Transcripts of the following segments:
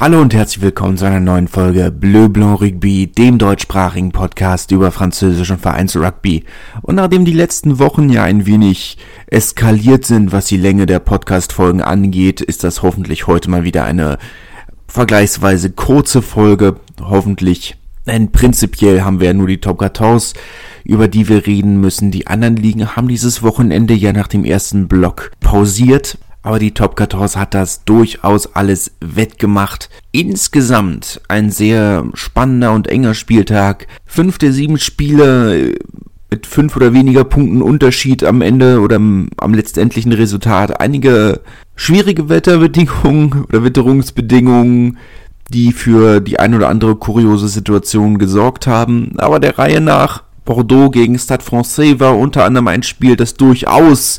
Hallo und herzlich willkommen zu einer neuen Folge Bleu Blanc Rugby, dem deutschsprachigen Podcast über französischen Vereinsrugby. Und nachdem die letzten Wochen ja ein wenig eskaliert sind, was die Länge der Podcast-Folgen angeht, ist das hoffentlich heute mal wieder eine vergleichsweise kurze Folge. Hoffentlich, denn prinzipiell haben wir ja nur die Top 14, über die wir reden müssen. Die anderen Ligen haben dieses Wochenende ja nach dem ersten Block pausiert aber die Top 14 hat das durchaus alles wettgemacht. Insgesamt ein sehr spannender und enger Spieltag. Fünf der sieben Spiele äh, mit fünf oder weniger Punkten Unterschied am Ende oder am, am letztendlichen Resultat. Einige schwierige Wetterbedingungen oder Witterungsbedingungen, die für die ein oder andere kuriose Situation gesorgt haben. Aber der Reihe nach Bordeaux gegen Stade Francais war unter anderem ein Spiel, das durchaus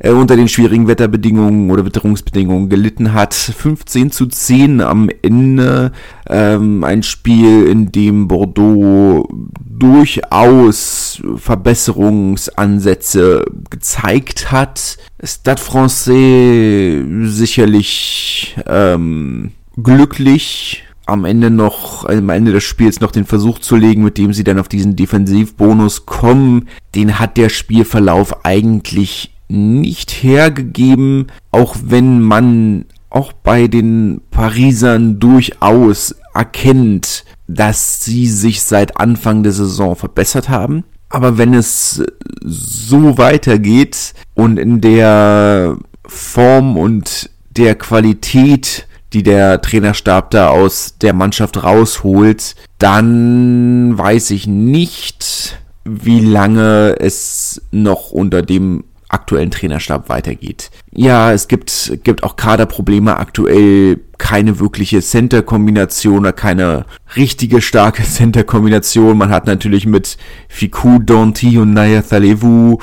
äh, unter den schwierigen Wetterbedingungen oder Witterungsbedingungen gelitten hat. 15 zu 10 am Ende. Ähm, ein Spiel, in dem Bordeaux durchaus Verbesserungsansätze gezeigt hat. Stade Francais sicherlich ähm, glücklich am Ende noch, am Ende des Spiels noch den Versuch zu legen, mit dem sie dann auf diesen Defensivbonus kommen. Den hat der Spielverlauf eigentlich nicht hergegeben, auch wenn man auch bei den Parisern durchaus erkennt, dass sie sich seit Anfang der Saison verbessert haben. Aber wenn es so weitergeht und in der Form und der Qualität die der Trainerstab da aus der Mannschaft rausholt, dann weiß ich nicht, wie lange es noch unter dem aktuellen Trainerstab weitergeht. Ja, es gibt, gibt auch Kaderprobleme aktuell, keine wirkliche Center-Kombination oder keine richtige starke Center-Kombination. Man hat natürlich mit Fiku, Donti und Naya Thalevu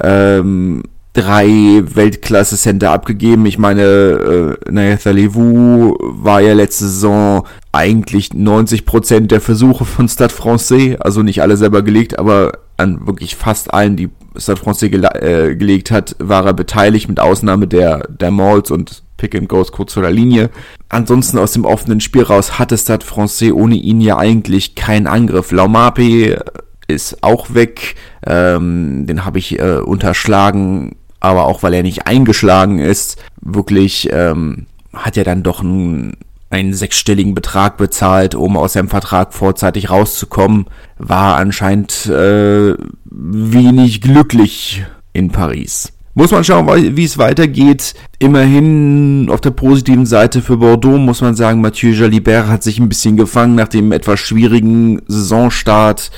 ähm, drei Weltklasse-Center abgegeben. Ich meine, äh, Nathan Levu war ja letzte Saison eigentlich 90% der Versuche von Stade Francais, also nicht alle selber gelegt, aber an wirklich fast allen, die Stade Francais gele äh, gelegt hat, war er beteiligt, mit Ausnahme der, der Malls und Pick and Goes kurz vor der Linie. Ansonsten aus dem offenen Spiel raus hatte Stade Francais ohne ihn ja eigentlich keinen Angriff. Laumape ist auch weg, ähm, den habe ich äh, unterschlagen aber auch weil er nicht eingeschlagen ist, wirklich ähm, hat er dann doch einen, einen sechsstelligen Betrag bezahlt, um aus seinem Vertrag vorzeitig rauszukommen, war anscheinend äh, wenig glücklich in Paris. Muss man schauen, wie es weitergeht. Immerhin auf der positiven Seite für Bordeaux muss man sagen, Mathieu Jalibert hat sich ein bisschen gefangen nach dem etwas schwierigen Saisonstart.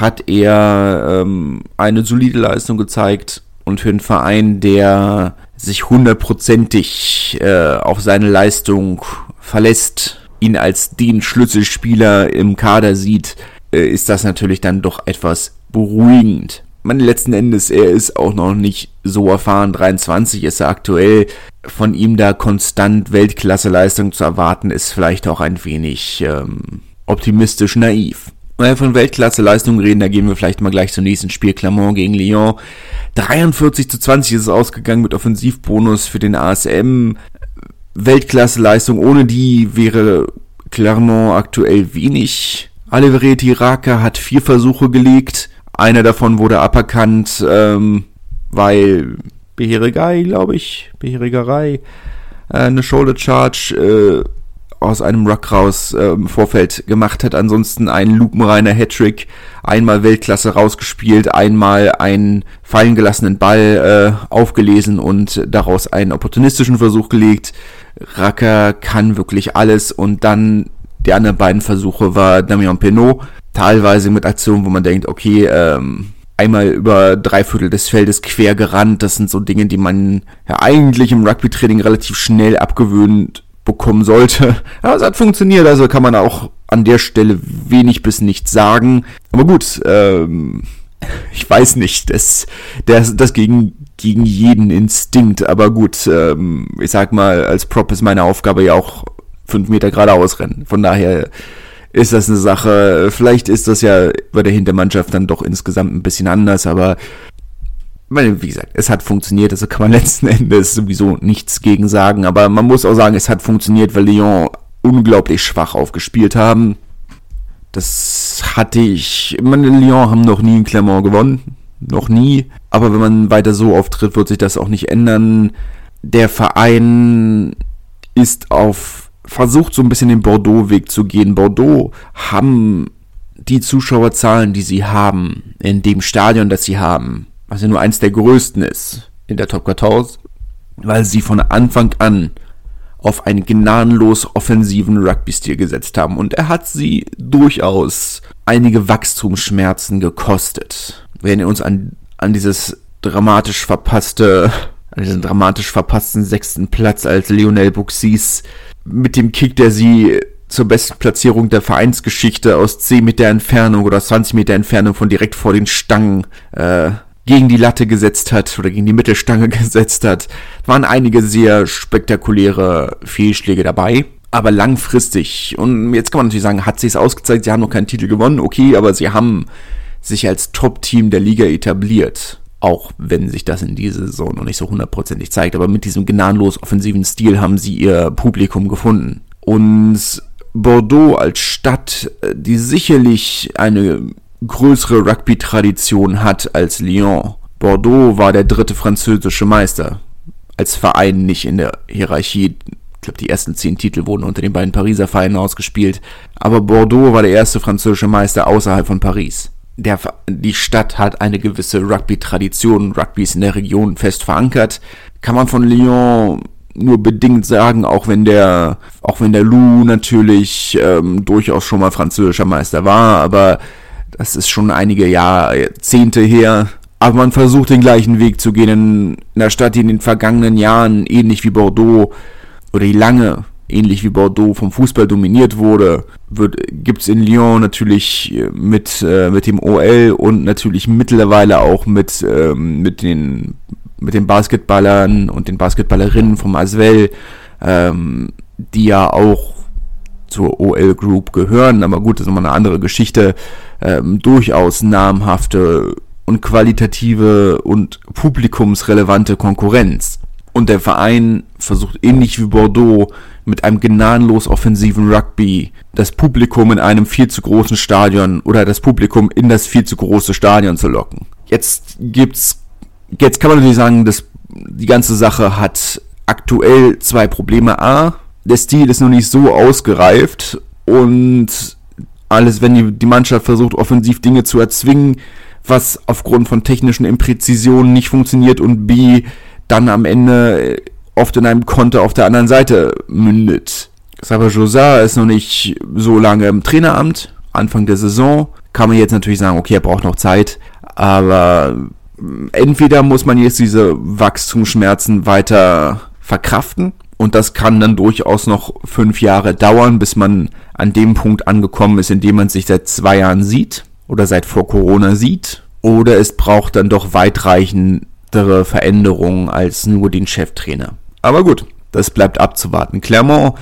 Hat er ähm, eine solide Leistung gezeigt und für einen Verein, der sich hundertprozentig äh, auf seine Leistung verlässt, ihn als den Schlüsselspieler im Kader sieht, äh, ist das natürlich dann doch etwas beruhigend. Man letzten Endes, er ist auch noch nicht so erfahren, 23 ist er aktuell. Von ihm da konstant Weltklasse-Leistung zu erwarten, ist vielleicht auch ein wenig ähm, optimistisch naiv. Wenn wir von Weltklasse-Leistung reden, da gehen wir vielleicht mal gleich zum nächsten Spiel. Clermont gegen Lyon. 43 zu 20 ist es ausgegangen mit Offensivbonus für den ASM. Weltklasse-Leistung, ohne die wäre Clermont aktuell wenig. Alivereti Raka hat vier Versuche gelegt. Einer davon wurde aberkannt, ähm, weil Beheregai, glaube ich, Beheregerei, äh, eine Shoulder Charge äh, aus einem Ruck raus äh, im Vorfeld gemacht hat. Ansonsten ein lupenreiner Hattrick, einmal Weltklasse rausgespielt, einmal einen fallen gelassenen Ball äh, aufgelesen und daraus einen opportunistischen Versuch gelegt. Racker kann wirklich alles und dann die anderen beiden Versuche war Damian Penot, teilweise mit Aktionen, wo man denkt, okay, ähm, einmal über drei Viertel des Feldes quer gerannt. Das sind so Dinge, die man ja eigentlich im Rugby-Training relativ schnell abgewöhnt bekommen sollte. Aber es hat funktioniert, also kann man auch an der Stelle wenig bis nichts sagen. Aber gut, ähm, ich weiß nicht, das, das, das gegen, gegen jeden Instinkt, aber gut, ähm, ich sag mal, als Prop ist meine Aufgabe ja auch fünf Meter geradeaus rennen. Von daher ist das eine Sache, vielleicht ist das ja bei der Hintermannschaft dann doch insgesamt ein bisschen anders, aber wie gesagt, es hat funktioniert, also kann man letzten Endes sowieso nichts gegen sagen, aber man muss auch sagen, es hat funktioniert, weil Lyon unglaublich schwach aufgespielt haben. Das hatte ich. Meine Lyon haben noch nie in Clermont gewonnen. Noch nie. Aber wenn man weiter so auftritt, wird sich das auch nicht ändern. Der Verein ist auf versucht so ein bisschen den Bordeaux-Weg zu gehen. Bordeaux haben die Zuschauerzahlen, die sie haben, in dem Stadion, das sie haben, was ja nur eins der größten ist in der Top 14, weil sie von Anfang an auf einen gnadenlos offensiven Rugby-Stil gesetzt haben. Und er hat sie durchaus einige Wachstumsschmerzen gekostet. Wir erinnern uns an, an dieses dramatisch verpasste, an diesen dramatisch verpassten sechsten Platz, als Lionel Buxis mit dem Kick, der sie zur besten Platzierung der Vereinsgeschichte aus 10 Meter Entfernung oder 20 Meter Entfernung von direkt vor den Stangen äh, gegen die Latte gesetzt hat oder gegen die Mittelstange gesetzt hat, waren einige sehr spektakuläre Fehlschläge dabei. Aber langfristig, und jetzt kann man natürlich sagen, hat sich es ausgezeigt, sie haben noch keinen Titel gewonnen, okay, aber sie haben sich als Top-Team der Liga etabliert. Auch wenn sich das in dieser Saison noch nicht so hundertprozentig zeigt. Aber mit diesem gnadenlos offensiven Stil haben sie ihr Publikum gefunden. Und Bordeaux als Stadt, die sicherlich eine größere Rugby-Tradition hat als Lyon. Bordeaux war der dritte französische Meister. Als Verein nicht in der Hierarchie. Ich glaube, die ersten zehn Titel wurden unter den beiden Pariser Vereinen ausgespielt. Aber Bordeaux war der erste französische Meister außerhalb von Paris. Der, die Stadt hat eine gewisse Rugby-Tradition. Rugby ist in der Region fest verankert. Kann man von Lyon nur bedingt sagen, auch wenn der, auch wenn der Lou natürlich ähm, durchaus schon mal französischer Meister war, aber das ist schon einige Jahrzehnte her. Aber man versucht den gleichen Weg zu gehen in einer Stadt, die in den vergangenen Jahren ähnlich wie Bordeaux oder die lange ähnlich wie Bordeaux vom Fußball dominiert wurde, gibt es in Lyon natürlich mit, äh, mit dem OL und natürlich mittlerweile auch mit, ähm, mit, den, mit den Basketballern und den Basketballerinnen vom Aswell, ähm, die ja auch zur OL Group gehören, aber gut, das ist nochmal eine andere Geschichte, ähm, durchaus namhafte und qualitative und publikumsrelevante Konkurrenz. Und der Verein versucht ähnlich wie Bordeaux mit einem gnadenlos offensiven Rugby das Publikum in einem viel zu großen Stadion oder das Publikum in das viel zu große Stadion zu locken. Jetzt gibt's, jetzt kann man natürlich sagen, dass die ganze Sache hat aktuell zwei Probleme. A, der Stil ist noch nicht so ausgereift und alles, wenn die, die Mannschaft versucht, offensiv Dinge zu erzwingen, was aufgrund von technischen Impräzisionen nicht funktioniert und B, dann am Ende oft in einem Konter auf der anderen Seite mündet. Xaver Josat ist noch nicht so lange im Traineramt, Anfang der Saison. Kann man jetzt natürlich sagen, okay, er braucht noch Zeit, aber entweder muss man jetzt diese Wachstumsschmerzen weiter verkraften und das kann dann durchaus noch fünf Jahre dauern, bis man an dem Punkt angekommen ist, in dem man sich seit zwei Jahren sieht oder seit vor Corona sieht. Oder es braucht dann doch weitreichendere Veränderungen als nur den Cheftrainer. Aber gut, das bleibt abzuwarten. Clermont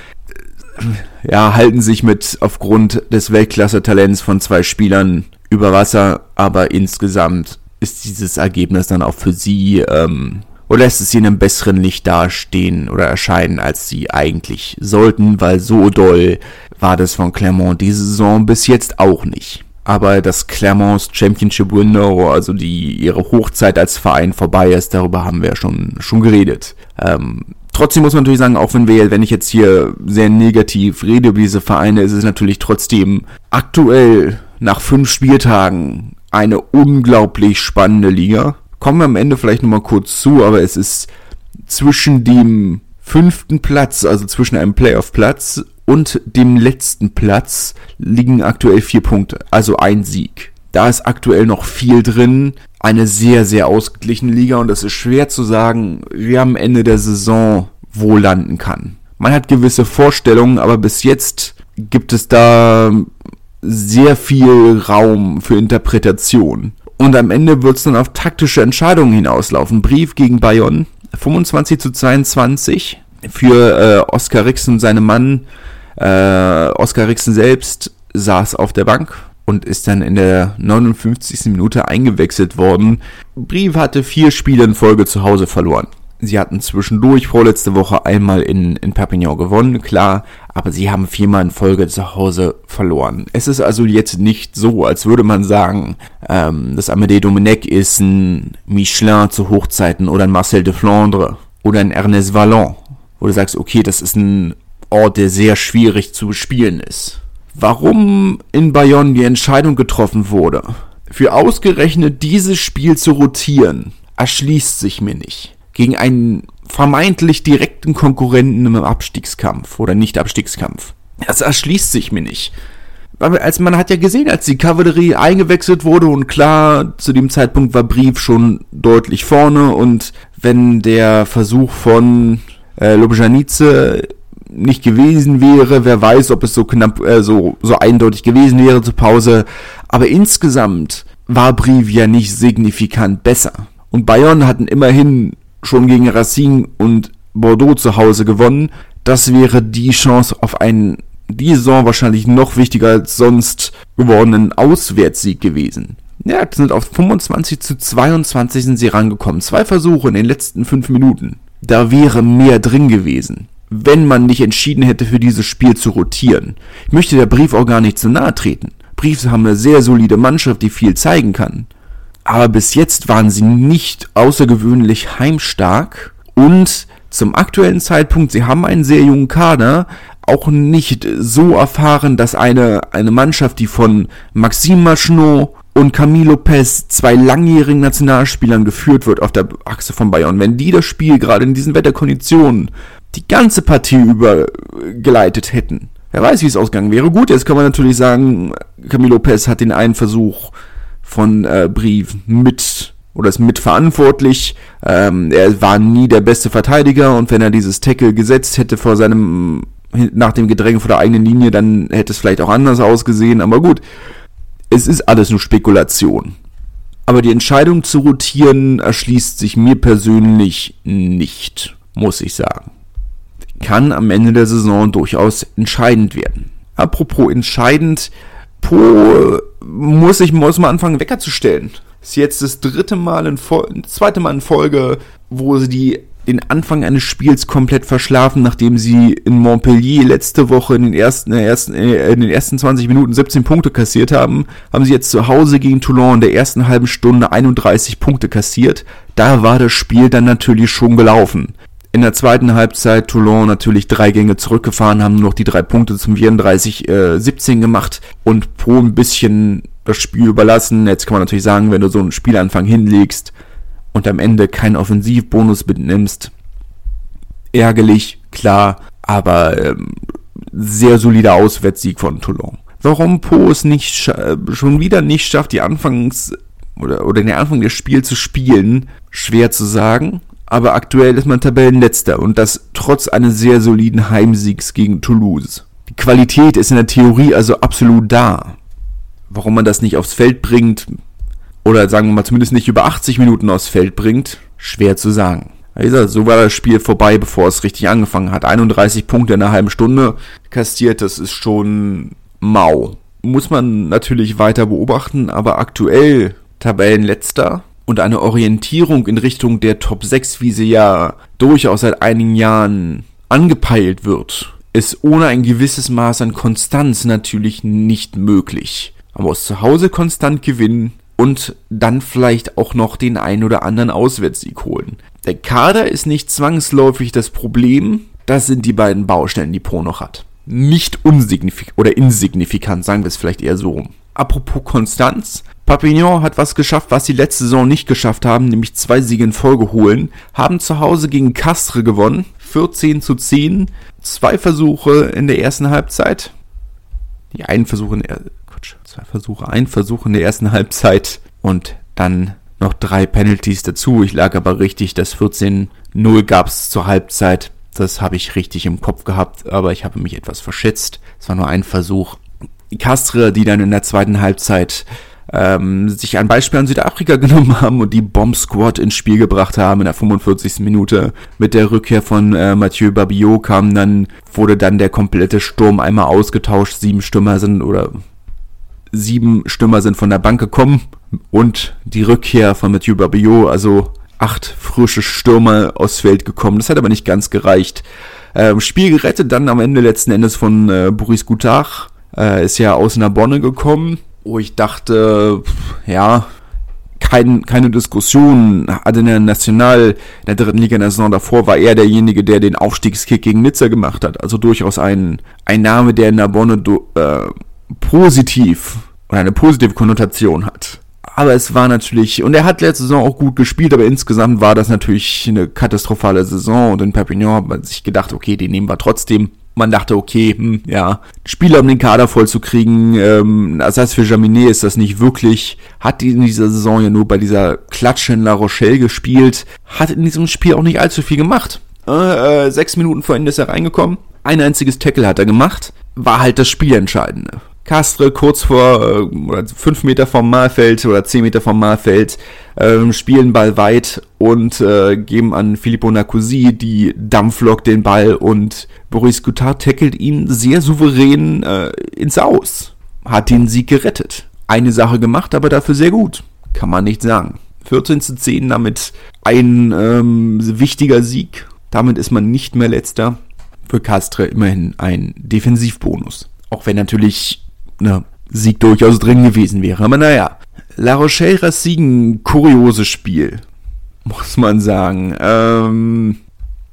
äh, ja, halten sich mit aufgrund des Weltklasse-Talents von zwei Spielern über Wasser, aber insgesamt ist dieses Ergebnis dann auch für sie ähm, oder lässt es sie in einem besseren Licht dastehen oder erscheinen, als sie eigentlich sollten, weil so doll war das von Clermont diese Saison bis jetzt auch nicht. Aber dass Clermonts Championship Window, also die ihre Hochzeit als Verein vorbei ist, darüber haben wir schon schon geredet. Ähm, trotzdem muss man natürlich sagen, auch wenn wir, wenn ich jetzt hier sehr negativ rede über diese Vereine, ist es natürlich trotzdem aktuell nach fünf Spieltagen eine unglaublich spannende Liga kommen wir am Ende vielleicht nochmal kurz zu, aber es ist zwischen dem fünften Platz, also zwischen einem Playoff-Platz und dem letzten Platz liegen aktuell vier Punkte, also ein Sieg. Da ist aktuell noch viel drin, eine sehr, sehr ausgeglichene Liga und es ist schwer zu sagen, wer am Ende der Saison wo landen kann. Man hat gewisse Vorstellungen, aber bis jetzt gibt es da sehr viel Raum für Interpretation. Und am Ende wird es dann auf taktische Entscheidungen hinauslaufen. Brief gegen Bayonne, 25 zu 22 für äh, Oskar Rixen und seinem Mann. Äh, Oskar Rixen selbst saß auf der Bank und ist dann in der 59. Minute eingewechselt worden. Brief hatte vier Spiele in Folge zu Hause verloren. Sie hatten zwischendurch vorletzte Woche einmal in, in Perpignan gewonnen, klar, aber sie haben viermal in Folge zu Hause verloren. Es ist also jetzt nicht so, als würde man sagen, ähm, dass Amédée Domenech ist ein Michelin zu Hochzeiten oder ein Marcel de Flandre oder ein Ernest Vallon, wo du sagst, okay, das ist ein Ort, der sehr schwierig zu bespielen ist. Warum in Bayonne die Entscheidung getroffen wurde, für ausgerechnet dieses Spiel zu rotieren, erschließt sich mir nicht gegen einen vermeintlich direkten Konkurrenten im Abstiegskampf oder Nicht-Abstiegskampf. Das erschließt sich mir nicht. Als man hat ja gesehen, als die Kavallerie eingewechselt wurde und klar, zu dem Zeitpunkt war Brief schon deutlich vorne und wenn der Versuch von äh, Lobjanice nicht gewesen wäre, wer weiß, ob es so knapp, äh, so, so eindeutig gewesen wäre zur Pause. Aber insgesamt war Brief ja nicht signifikant besser. Und Bayern hatten immerhin schon gegen Racine und Bordeaux zu Hause gewonnen. Das wäre die Chance auf einen die Saison wahrscheinlich noch wichtiger als sonst gewordenen Auswärtssieg gewesen. Ja, sind auf 25 zu 22 sind sie rangekommen. Zwei Versuche in den letzten fünf Minuten. Da wäre mehr drin gewesen, wenn man nicht entschieden hätte, für dieses Spiel zu rotieren. Ich möchte der Brief auch gar nicht zu nahe treten. Briefs haben eine sehr solide Mannschaft, die viel zeigen kann aber bis jetzt waren sie nicht außergewöhnlich heimstark und zum aktuellen Zeitpunkt, sie haben einen sehr jungen Kader, auch nicht so erfahren, dass eine, eine Mannschaft, die von Maxime Machenot und Camille Lopez, zwei langjährigen Nationalspielern geführt wird auf der Achse von Bayern, wenn die das Spiel gerade in diesen Wetterkonditionen die ganze Partie über geleitet hätten. Wer weiß, wie es ausgegangen wäre. Gut, jetzt kann man natürlich sagen, Camilo Lopez hat den einen Versuch von äh, Brief mit oder ist mitverantwortlich. Ähm, er war nie der beste Verteidiger und wenn er dieses Tackle gesetzt hätte vor seinem nach dem Gedränge vor der eigenen Linie, dann hätte es vielleicht auch anders ausgesehen. Aber gut, es ist alles nur Spekulation. Aber die Entscheidung zu rotieren erschließt sich mir persönlich nicht, muss ich sagen. Kann am Ende der Saison durchaus entscheidend werden. Apropos entscheidend, Po muss ich muss mal anfangen, Wecker zu stellen. Ist jetzt das dritte Mal in Folge, zweite Mal in Folge, wo sie die den Anfang eines Spiels komplett verschlafen, nachdem sie in Montpellier letzte Woche in den ersten, in den ersten 20 Minuten 17 Punkte kassiert haben, haben sie jetzt zu Hause gegen Toulon in der ersten halben Stunde 31 Punkte kassiert. Da war das Spiel dann natürlich schon gelaufen. In der zweiten Halbzeit Toulon natürlich drei Gänge zurückgefahren, haben nur noch die drei Punkte zum 34-17 äh, gemacht und pro ein bisschen das Spiel überlassen. Jetzt kann man natürlich sagen, wenn du so einen Spielanfang hinlegst und am Ende keinen Offensivbonus mitnimmst, ärgerlich, klar, aber ähm, sehr solider Auswärtssieg von Toulon. Warum Po es nicht äh, schon wieder nicht schafft, die Anfangs oder, oder den Anfang des Spiels zu spielen, schwer zu sagen aber aktuell ist man Tabellenletzter und das trotz eines sehr soliden Heimsiegs gegen Toulouse. Die Qualität ist in der Theorie also absolut da. Warum man das nicht aufs Feld bringt, oder sagen wir mal zumindest nicht über 80 Minuten aufs Feld bringt, schwer zu sagen. Also, so war das Spiel vorbei, bevor es richtig angefangen hat. 31 Punkte in einer halben Stunde kassiert, das ist schon mau. Muss man natürlich weiter beobachten, aber aktuell Tabellenletzter und eine Orientierung in Richtung der Top 6, wie sie ja durchaus seit einigen Jahren angepeilt wird, ist ohne ein gewisses Maß an Konstanz natürlich nicht möglich. Man muss zu Hause konstant gewinnen und dann vielleicht auch noch den ein oder anderen Auswärtssieg holen. Der Kader ist nicht zwangsläufig das Problem, das sind die beiden Baustellen, die Pro noch hat. Nicht unsignifikant oder insignifikant, sagen wir es vielleicht eher so rum. Apropos Konstanz, Papignon hat was geschafft, was sie letzte Saison nicht geschafft haben, nämlich zwei Siege in Folge holen, haben zu Hause gegen Castre gewonnen, 14 zu 10, zwei Versuche in der ersten Halbzeit. Die einen Versuche in der, Quatsch, zwei Versuche, ein Versuch in der ersten Halbzeit und dann noch drei Penalties dazu. Ich lag aber richtig, das 14-0 gab es zur Halbzeit. Das habe ich richtig im Kopf gehabt, aber ich habe mich etwas verschätzt. Es war nur ein Versuch. Castre, die dann in der zweiten Halbzeit ähm, sich ein Beispiel an Südafrika genommen haben und die Bomb Squad ins Spiel gebracht haben in der 45. Minute. Mit der Rückkehr von äh, Mathieu Babillot kam dann, wurde dann der komplette Sturm einmal ausgetauscht. Sieben Stürmer sind oder sieben Stürmer sind von der Bank gekommen und die Rückkehr von Mathieu Babillot, also acht frische Stürmer aufs Feld gekommen. Das hat aber nicht ganz gereicht. Ähm, Spiel gerettet dann am Ende letzten Endes von äh, Boris Goutard. Äh, ist ja aus Narbonne gekommen, wo ich dachte, ja, kein, keine Diskussion. Der National, in der dritten Liga in der Saison davor, war er derjenige, der den Aufstiegskick gegen Nizza gemacht hat. Also durchaus ein, ein Name, der in Narbonne do, äh, positiv oder eine positive Konnotation hat. Aber es war natürlich, und er hat letzte Saison auch gut gespielt, aber insgesamt war das natürlich eine katastrophale Saison und in Perpignan hat man sich gedacht, okay, den nehmen wir trotzdem. Man dachte, okay, hm, ja, Spieler um den Kader voll zu kriegen, ähm, das heißt für Jaminet ist das nicht wirklich, hat in dieser Saison ja nur bei dieser Klatsche in La Rochelle gespielt, hat in diesem Spiel auch nicht allzu viel gemacht. Äh, äh, sechs Minuten vor Ende ist er reingekommen, ein einziges Tackle hat er gemacht, war halt das Spielentscheidende. Castre kurz vor äh, oder fünf Meter vom Mahlfeld oder zehn Meter vom Mahlfeld äh, spielen Ball weit und äh, geben an Filippo Nacusi die Dampflok den Ball und Boris Goutard tackelt ihn sehr souverän äh, ins Aus. Hat den Sieg gerettet. Eine Sache gemacht, aber dafür sehr gut. Kann man nicht sagen. 14 zu 10 damit ein ähm, wichtiger Sieg. Damit ist man nicht mehr letzter. Für Castre immerhin ein Defensivbonus. Auch wenn natürlich ne, Sieg durchaus drin gewesen wäre. Aber naja, La Rochelle Racing, kurioses Spiel, muss man sagen. Ähm,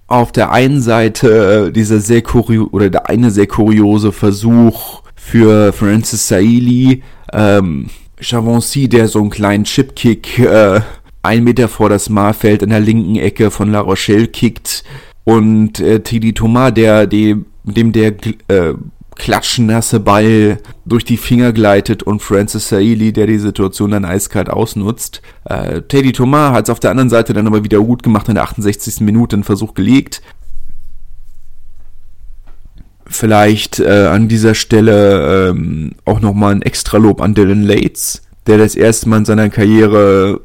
auf der einen Seite dieser sehr kurio oder der eine sehr kuriose Versuch für Francis Saili, ähm, Chavancy, der so einen kleinen Chipkick äh, ein Meter vor das Mahlfeld in der linken Ecke von La Rochelle kickt und äh, Tidi Thomas, der, dem der äh, klatschnasse Ball durch die Finger gleitet und Francis Saili, der die Situation dann eiskalt ausnutzt. Äh, Teddy Thomas hat es auf der anderen Seite dann aber wieder gut gemacht in der 68. Minute einen Versuch gelegt. Vielleicht äh, an dieser Stelle ähm, auch nochmal ein Extralob an Dylan Lates, der das erste Mal in seiner Karriere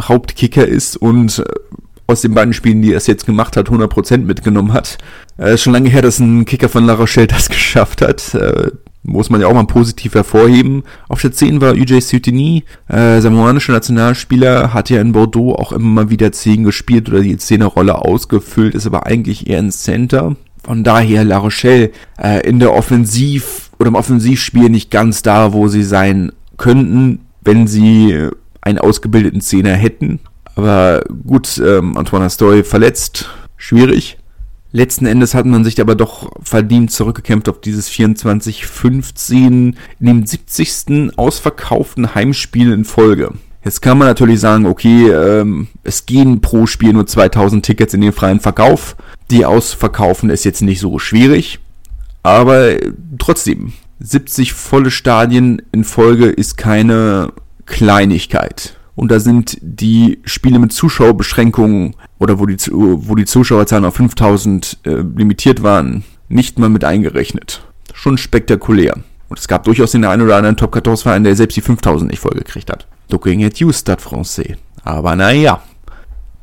Hauptkicker ist und äh, aus den beiden Spielen, die er es jetzt gemacht hat, 100% mitgenommen hat. Äh, ist schon lange her, dass ein Kicker von La Rochelle das geschafft hat. Äh, muss man ja auch mal positiv hervorheben. Auf der 10 war UJ Soutini, äh, samoanischer Nationalspieler, hat ja in Bordeaux auch immer mal wieder 10 gespielt oder die 10er Rolle ausgefüllt, ist aber eigentlich eher ein Center. Von daher La Rochelle äh, in der Offensiv oder im Offensivspiel nicht ganz da, wo sie sein könnten, wenn sie einen ausgebildeten Zehner hätten. Aber gut, ähm, Antoine Astoy verletzt, schwierig. Letzten Endes hat man sich aber doch verdient zurückgekämpft auf dieses 24-15 in dem 70. ausverkauften Heimspiel in Folge. Jetzt kann man natürlich sagen, okay, ähm, es gehen pro Spiel nur 2000 Tickets in den freien Verkauf. Die ausverkaufen ist jetzt nicht so schwierig. Aber trotzdem, 70 volle Stadien in Folge ist keine Kleinigkeit. Und da sind die Spiele mit Zuschauerbeschränkungen oder wo die, wo die Zuschauerzahlen auf 5000 äh, limitiert waren, nicht mal mit eingerechnet. Schon spektakulär. Und es gab durchaus den einen oder anderen Top 14 Verein, der selbst die 5000 nicht vollgekriegt hat. Looking at you, Stade Francais. Aber naja.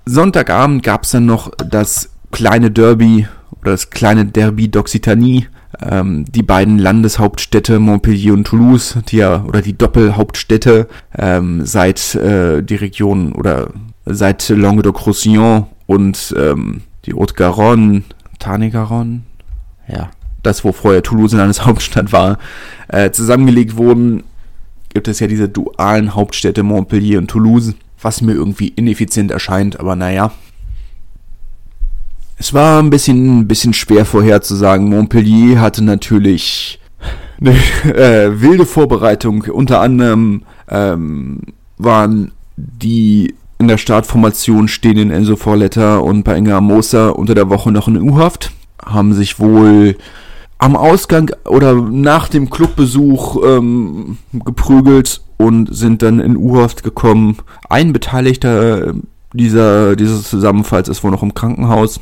Sonntagabend gab es dann noch das kleine Derby oder das kleine Derby d'Occitanie ähm, die beiden Landeshauptstädte Montpellier und Toulouse, die ja, oder die Doppelhauptstädte, ähm, seit äh, die Region oder seit Languedoc-Roussillon und ähm, die Haute-Garonne, Tarn-et-Garonne, ja, das, wo vorher Toulouse Landeshauptstadt war, äh, zusammengelegt wurden, gibt es ja diese dualen Hauptstädte Montpellier und Toulouse, was mir irgendwie ineffizient erscheint, aber naja, es war ein bisschen, ein bisschen schwer vorherzusagen. Montpellier hatte natürlich eine äh, wilde Vorbereitung. Unter anderem ähm, waren die in der Startformation stehenden Enzo Vorletter und bei Inga Moser unter der Woche noch in U-Haft. Haben sich wohl am Ausgang oder nach dem Clubbesuch ähm, geprügelt und sind dann in U-Haft gekommen. Ein Beteiligter dieser, dieses Zusammenfalls ist wohl noch im Krankenhaus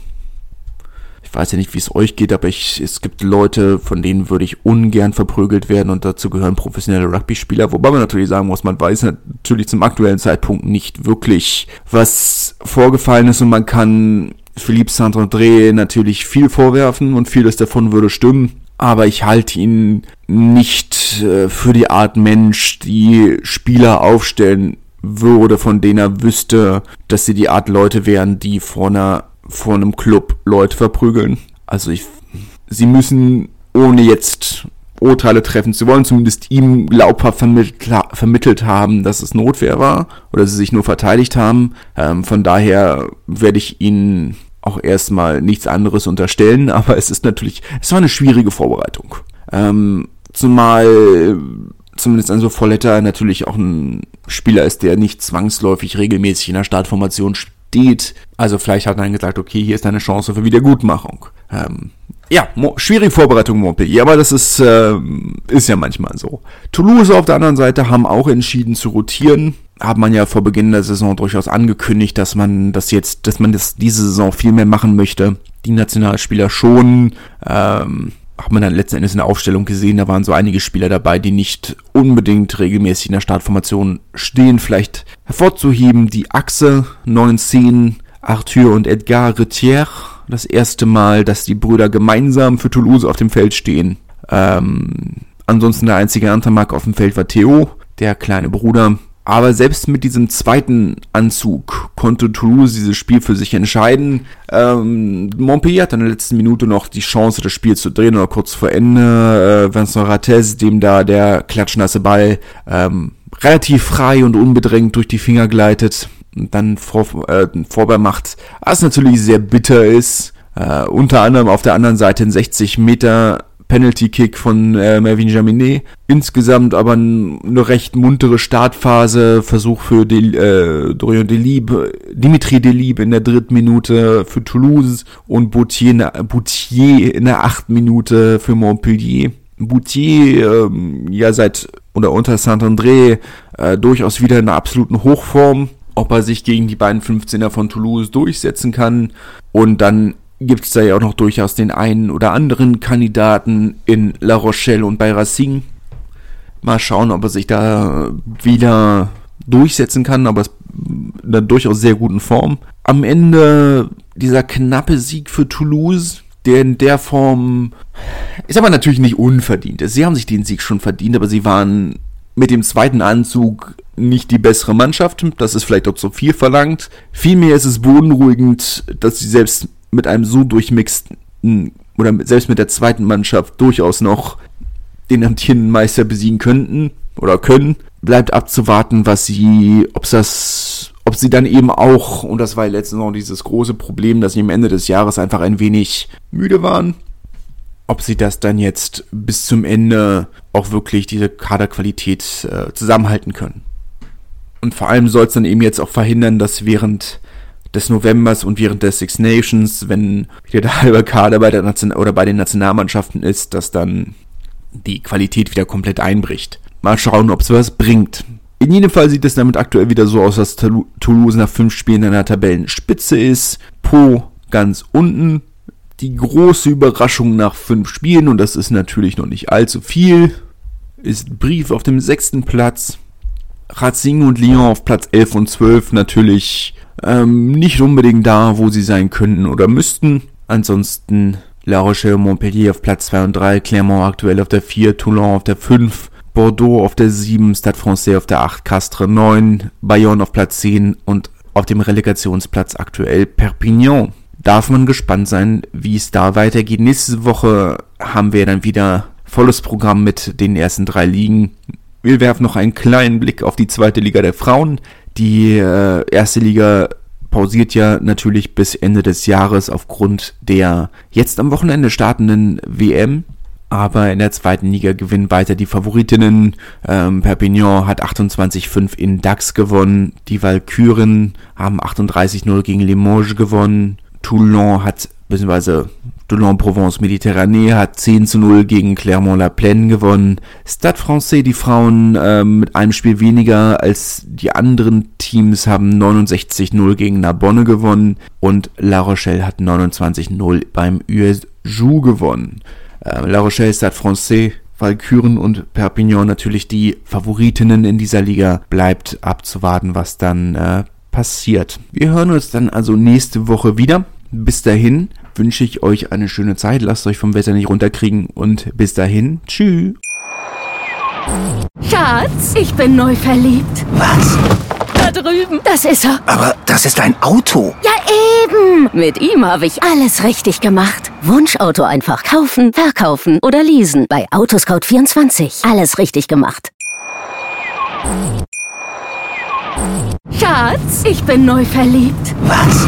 ich weiß ja nicht, wie es euch geht, aber ich, es gibt Leute, von denen würde ich ungern verprügelt werden und dazu gehören professionelle Rugby-Spieler, wobei man natürlich sagen muss, man weiß natürlich zum aktuellen Zeitpunkt nicht wirklich, was vorgefallen ist und man kann Philippe Saint-André natürlich viel vorwerfen und vieles davon würde stimmen, aber ich halte ihn nicht äh, für die Art Mensch, die Spieler aufstellen würde, von denen er wüsste, dass sie die Art Leute wären, die vor einer, vor einem Club Leute verprügeln. Also ich, sie müssen, ohne jetzt Urteile treffen zu wollen, zumindest ihm glaubhaft vermittelt, vermittelt haben, dass es Notwehr war oder sie sich nur verteidigt haben. Ähm, von daher werde ich ihnen auch erstmal nichts anderes unterstellen, aber es ist natürlich, es war eine schwierige Vorbereitung. Ähm, zumal zumindest Enso Folletta natürlich auch ein Spieler ist, der nicht zwangsläufig regelmäßig in der Startformation steht. Also vielleicht hat dann gesagt, okay, hier ist eine Chance für Wiedergutmachung. Ähm, ja, schwierige Vorbereitung Montpellier, aber das ist, äh, ist ja manchmal so. Toulouse auf der anderen Seite haben auch entschieden zu rotieren. Hat man ja vor Beginn der Saison durchaus angekündigt, dass man das jetzt, dass man das diese Saison viel mehr machen möchte. Die Nationalspieler schon. Ähm, hat man dann letzten Endes in der Aufstellung gesehen, da waren so einige Spieler dabei, die nicht unbedingt regelmäßig in der Startformation stehen. Vielleicht hervorzuheben die Achse 9-10, Arthur und Edgar Retier. Das erste Mal, dass die Brüder gemeinsam für Toulouse auf dem Feld stehen. Ähm, ansonsten der einzige Antamak auf dem Feld war Theo, der kleine Bruder. Aber selbst mit diesem zweiten Anzug konnte Toulouse dieses Spiel für sich entscheiden. Ähm, Montpellier hat in der letzten Minute noch die Chance, das Spiel zu drehen oder kurz vor Ende. Äh, Vincent Rates, dem da der klatschnasse Ball ähm, relativ frei und unbedrängt durch die Finger gleitet und dann vor, äh, vorbei macht, was natürlich sehr bitter ist. Äh, unter anderem auf der anderen Seite in 60 Meter Penalty-Kick von äh, Melvin Jaminet. Insgesamt aber eine recht muntere Startphase, Versuch für Del, äh, Dorian Delib, Dimitri Delib in der dritten Minute für Toulouse und Boutier, Boutier in der achten Minute für Montpellier. Boutier ähm, ja seit oder unter Saint-André äh, durchaus wieder in einer absoluten Hochform. Ob er sich gegen die beiden 15er von Toulouse durchsetzen kann und dann gibt es da ja auch noch durchaus den einen oder anderen Kandidaten in La Rochelle und bei Racing. Mal schauen, ob er sich da wieder durchsetzen kann, aber in einer durchaus sehr guten Form. Am Ende dieser knappe Sieg für Toulouse, der in der Form ist aber natürlich nicht unverdient. Sie haben sich den Sieg schon verdient, aber sie waren mit dem zweiten Anzug nicht die bessere Mannschaft. Das ist vielleicht auch zu viel verlangt. Vielmehr ist es beunruhigend, dass sie selbst mit einem so durchmixten oder selbst mit der zweiten Mannschaft durchaus noch den amtierenden Meister besiegen könnten oder können. Bleibt abzuwarten, was sie, ob das, ob sie dann eben auch, und das war ja letztens noch dieses große Problem, dass sie am Ende des Jahres einfach ein wenig müde waren, ob sie das dann jetzt bis zum Ende auch wirklich diese Kaderqualität äh, zusammenhalten können. Und vor allem soll es dann eben jetzt auch verhindern, dass während des Novembers und während der Six Nations, wenn wieder der halbe Kader bei der Nation oder bei den Nationalmannschaften ist, dass dann die Qualität wieder komplett einbricht. Mal schauen, ob es was bringt. In jedem Fall sieht es damit aktuell wieder so aus, dass Toulouse nach fünf Spielen in der Tabellenspitze ist. Po ganz unten. Die große Überraschung nach fünf Spielen, und das ist natürlich noch nicht allzu viel, ist Brief auf dem sechsten Platz. Racing und Lyon auf Platz 11 und 12 natürlich ähm, nicht unbedingt da, wo sie sein könnten oder müssten. Ansonsten La Rochelle Montpellier auf Platz 2 und 3, Clermont aktuell auf der 4, Toulon auf der 5, Bordeaux auf der 7, Stade Francais auf der 8, Castres 9, Bayonne auf Platz 10 und auf dem Relegationsplatz aktuell Perpignan. Darf man gespannt sein, wie es da weitergeht. Nächste Woche haben wir dann wieder volles Programm mit den ersten drei Ligen. Wir werfen noch einen kleinen Blick auf die zweite Liga der Frauen. Die äh, erste Liga pausiert ja natürlich bis Ende des Jahres aufgrund der jetzt am Wochenende startenden WM. Aber in der zweiten Liga gewinnen weiter die Favoritinnen. Ähm, Perpignan hat 28-5 in DAX gewonnen. Die Valkyren haben 38-0 gegen Limoges gewonnen. Toulon hat, beziehungsweise Toulon-Provence Méditerranée hat 10 zu 0 gegen Clermont-la-Plaine gewonnen. Stade Francais, die Frauen äh, mit einem Spiel weniger als die anderen Teams, haben 69-0 gegen Narbonne gewonnen und La Rochelle hat 29-0 beim USJU gewonnen. Äh, La Rochelle, Stade Francais, Valkyren und Perpignan natürlich die Favoritinnen in dieser Liga. Bleibt abzuwarten, was dann äh, passiert. Wir hören uns dann also nächste Woche wieder. Bis dahin wünsche ich euch eine schöne Zeit. Lasst euch vom Wetter nicht runterkriegen und bis dahin. Tschüss. Schatz, ich bin neu verliebt. Was? Da drüben. Das ist er. Aber das ist ein Auto. Ja, eben. Mit ihm habe ich alles richtig gemacht. Wunschauto einfach kaufen, verkaufen oder leasen. Bei Autoscout24. Alles richtig gemacht. Schatz, ich bin neu verliebt. Was?